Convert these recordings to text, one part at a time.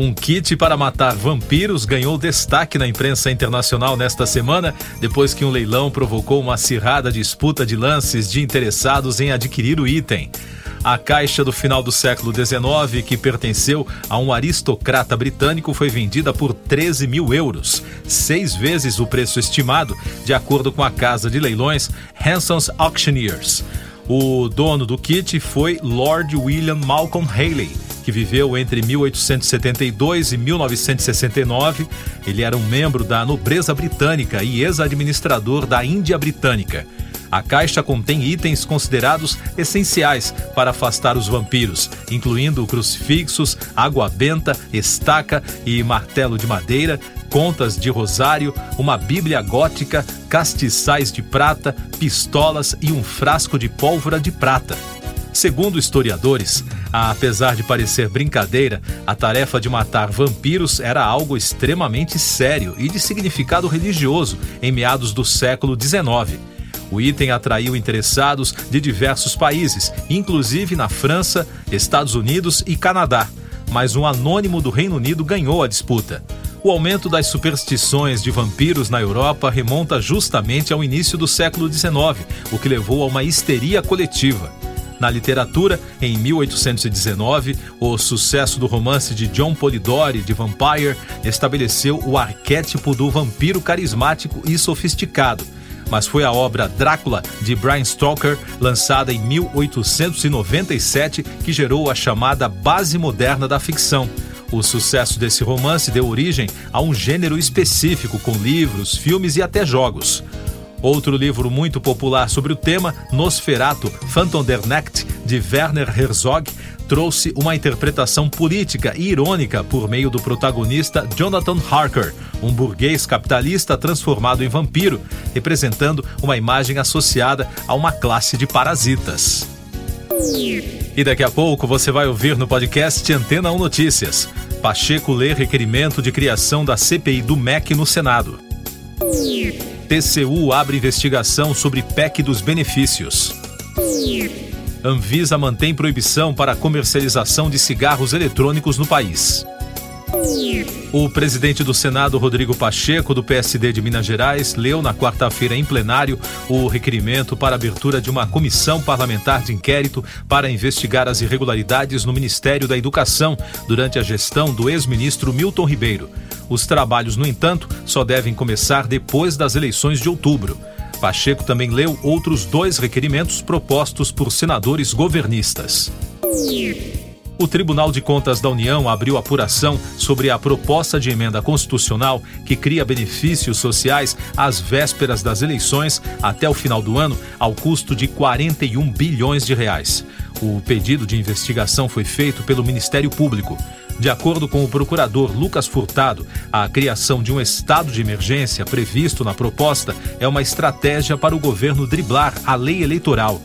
Um kit para matar vampiros ganhou destaque na imprensa internacional nesta semana, depois que um leilão provocou uma acirrada disputa de lances de interessados em adquirir o item. A caixa do final do século XIX, que pertenceu a um aristocrata britânico, foi vendida por 13 mil euros, seis vezes o preço estimado, de acordo com a casa de leilões Hanson's Auctioneers. O dono do kit foi Lord William Malcolm Haley, que viveu entre 1872 e 1969. Ele era um membro da nobreza britânica e ex-administrador da Índia Britânica. A caixa contém itens considerados essenciais para afastar os vampiros, incluindo crucifixos, água benta, estaca e martelo de madeira, contas de rosário, uma bíblia gótica, castiçais de prata, pistolas e um frasco de pólvora de prata. Segundo historiadores, apesar de parecer brincadeira, a tarefa de matar vampiros era algo extremamente sério e de significado religioso em meados do século XIX. O item atraiu interessados de diversos países, inclusive na França, Estados Unidos e Canadá. Mas um anônimo do Reino Unido ganhou a disputa. O aumento das superstições de vampiros na Europa remonta justamente ao início do século XIX, o que levou a uma histeria coletiva. Na literatura, em 1819, o sucesso do romance de John Polidori, de Vampire, estabeleceu o arquétipo do vampiro carismático e sofisticado mas foi a obra Drácula de Bram Stoker, lançada em 1897, que gerou a chamada base moderna da ficção. O sucesso desse romance deu origem a um gênero específico, com livros, filmes e até jogos. Outro livro muito popular sobre o tema, Nosferatu, Phantom der Nacht, de Werner Herzog, trouxe uma interpretação política e irônica por meio do protagonista Jonathan Harker, um burguês capitalista transformado em vampiro, representando uma imagem associada a uma classe de parasitas. E daqui a pouco você vai ouvir no podcast Antena 1 Notícias. Pacheco lê requerimento de criação da CPI do MEC no Senado. TCU abre investigação sobre PEC dos benefícios. Anvisa mantém proibição para comercialização de cigarros eletrônicos no país. O presidente do Senado, Rodrigo Pacheco, do PSD de Minas Gerais, leu na quarta-feira em plenário o requerimento para abertura de uma comissão parlamentar de inquérito para investigar as irregularidades no Ministério da Educação durante a gestão do ex-ministro Milton Ribeiro. Os trabalhos, no entanto, só devem começar depois das eleições de outubro. Pacheco também leu outros dois requerimentos propostos por senadores governistas. O Tribunal de Contas da União abriu apuração sobre a proposta de emenda constitucional que cria benefícios sociais às vésperas das eleições até o final do ano, ao custo de 41 bilhões de reais. O pedido de investigação foi feito pelo Ministério Público. De acordo com o procurador Lucas Furtado, a criação de um estado de emergência previsto na proposta é uma estratégia para o governo driblar a lei eleitoral.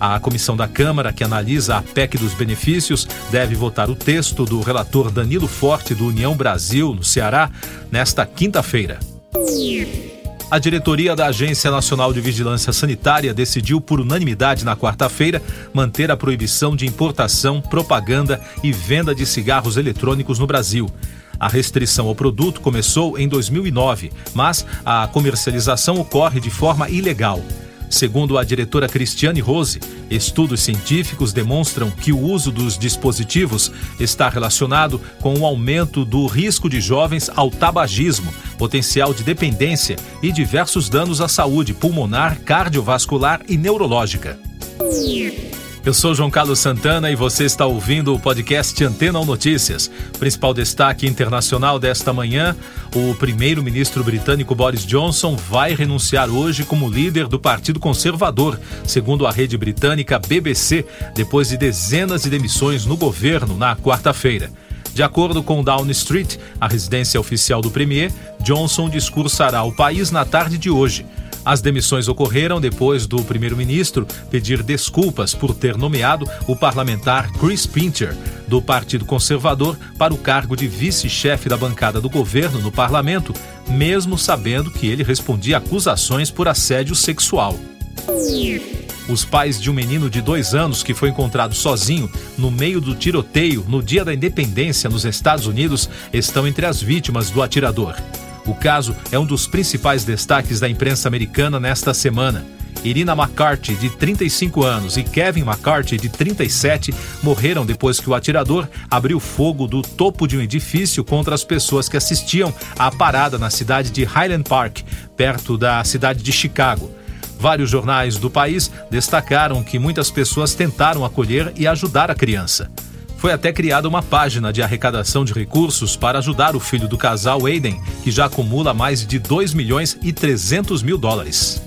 A comissão da Câmara, que analisa a PEC dos benefícios, deve votar o texto do relator Danilo Forte, do União Brasil, no Ceará, nesta quinta-feira. A diretoria da Agência Nacional de Vigilância Sanitária decidiu, por unanimidade na quarta-feira, manter a proibição de importação, propaganda e venda de cigarros eletrônicos no Brasil. A restrição ao produto começou em 2009, mas a comercialização ocorre de forma ilegal. Segundo a diretora Cristiane Rose, estudos científicos demonstram que o uso dos dispositivos está relacionado com o aumento do risco de jovens ao tabagismo, potencial de dependência e diversos danos à saúde pulmonar, cardiovascular e neurológica. Eu sou João Carlos Santana e você está ouvindo o podcast Antena ou Notícias. Principal destaque internacional desta manhã: o primeiro-ministro britânico Boris Johnson vai renunciar hoje como líder do Partido Conservador, segundo a rede britânica BBC, depois de dezenas de demissões no governo na quarta-feira. De acordo com Downing Street, a residência oficial do premier, Johnson discursará ao país na tarde de hoje. As demissões ocorreram depois do primeiro-ministro pedir desculpas por ter nomeado o parlamentar Chris Pincher, do Partido Conservador, para o cargo de vice-chefe da bancada do governo no parlamento, mesmo sabendo que ele respondia acusações por assédio sexual. Os pais de um menino de dois anos que foi encontrado sozinho no meio do tiroteio no dia da independência nos Estados Unidos estão entre as vítimas do atirador. O caso é um dos principais destaques da imprensa americana nesta semana. Irina McCarthy, de 35 anos, e Kevin McCarthy, de 37, morreram depois que o atirador abriu fogo do topo de um edifício contra as pessoas que assistiam à parada na cidade de Highland Park, perto da cidade de Chicago. Vários jornais do país destacaram que muitas pessoas tentaram acolher e ajudar a criança. Foi até criada uma página de arrecadação de recursos para ajudar o filho do casal Aiden, que já acumula mais de 2 milhões e 300 mil dólares.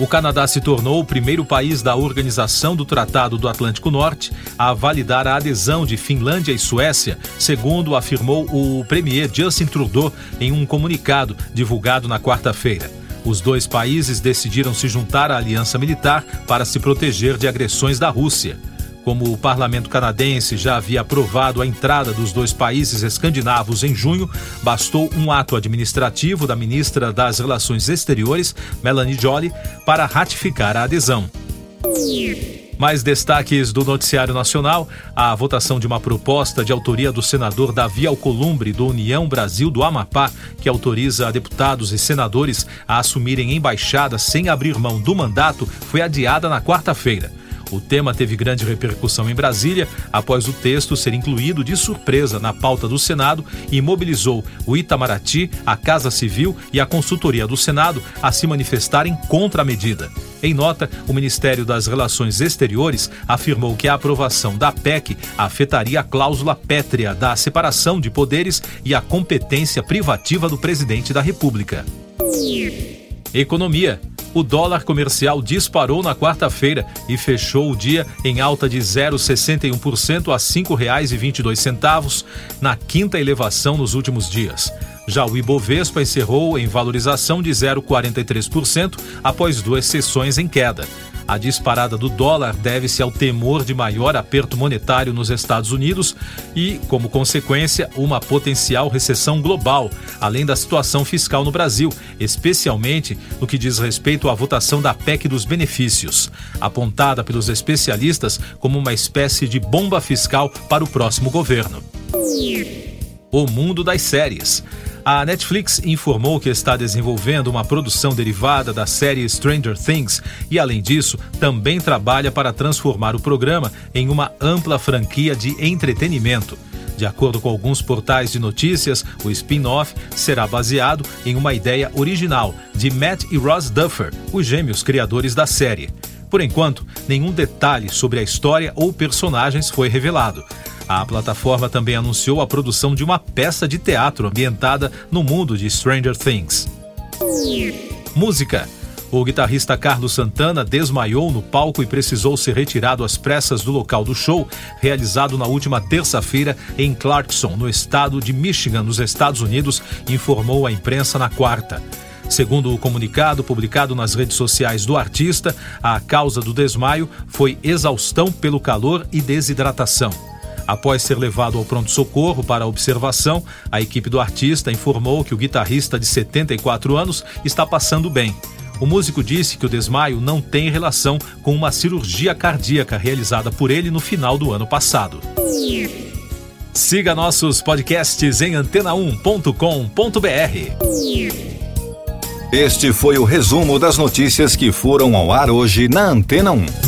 O Canadá se tornou o primeiro país da Organização do Tratado do Atlântico Norte a validar a adesão de Finlândia e Suécia, segundo afirmou o premier Justin Trudeau em um comunicado divulgado na quarta-feira. Os dois países decidiram se juntar à aliança militar para se proteger de agressões da Rússia. Como o parlamento canadense já havia aprovado a entrada dos dois países escandinavos em junho, bastou um ato administrativo da ministra das Relações Exteriores, Melanie Joly, para ratificar a adesão. Mais destaques do Noticiário Nacional: a votação de uma proposta de autoria do senador Davi Alcolumbre, do União Brasil do Amapá, que autoriza deputados e senadores a assumirem embaixadas sem abrir mão do mandato, foi adiada na quarta-feira. O tema teve grande repercussão em Brasília após o texto ser incluído de surpresa na pauta do Senado e mobilizou o Itamaraty, a Casa Civil e a Consultoria do Senado a se manifestarem contra a medida. Em nota, o Ministério das Relações Exteriores afirmou que a aprovação da PEC afetaria a cláusula pétrea da separação de poderes e a competência privativa do presidente da República. Economia. O dólar comercial disparou na quarta-feira e fechou o dia em alta de 0,61% a R$ 5,22, na quinta elevação nos últimos dias. Já o Ibovespa encerrou em valorização de 0,43% após duas sessões em queda. A disparada do dólar deve-se ao temor de maior aperto monetário nos Estados Unidos e, como consequência, uma potencial recessão global, além da situação fiscal no Brasil, especialmente no que diz respeito à votação da PEC dos benefícios, apontada pelos especialistas como uma espécie de bomba fiscal para o próximo governo. O mundo das séries. A Netflix informou que está desenvolvendo uma produção derivada da série Stranger Things e, além disso, também trabalha para transformar o programa em uma ampla franquia de entretenimento. De acordo com alguns portais de notícias, o spin-off será baseado em uma ideia original de Matt e Ross Duffer, os gêmeos criadores da série. Por enquanto, nenhum detalhe sobre a história ou personagens foi revelado. A plataforma também anunciou a produção de uma peça de teatro ambientada no mundo de Stranger Things. Música. O guitarrista Carlos Santana desmaiou no palco e precisou ser retirado às pressas do local do show, realizado na última terça-feira em Clarkson, no estado de Michigan, nos Estados Unidos, informou a imprensa na quarta. Segundo o comunicado publicado nas redes sociais do artista, a causa do desmaio foi exaustão pelo calor e desidratação. Após ser levado ao pronto-socorro para observação, a equipe do artista informou que o guitarrista de 74 anos está passando bem. O músico disse que o desmaio não tem relação com uma cirurgia cardíaca realizada por ele no final do ano passado. Siga nossos podcasts em antena1.com.br. Este foi o resumo das notícias que foram ao ar hoje na Antena 1.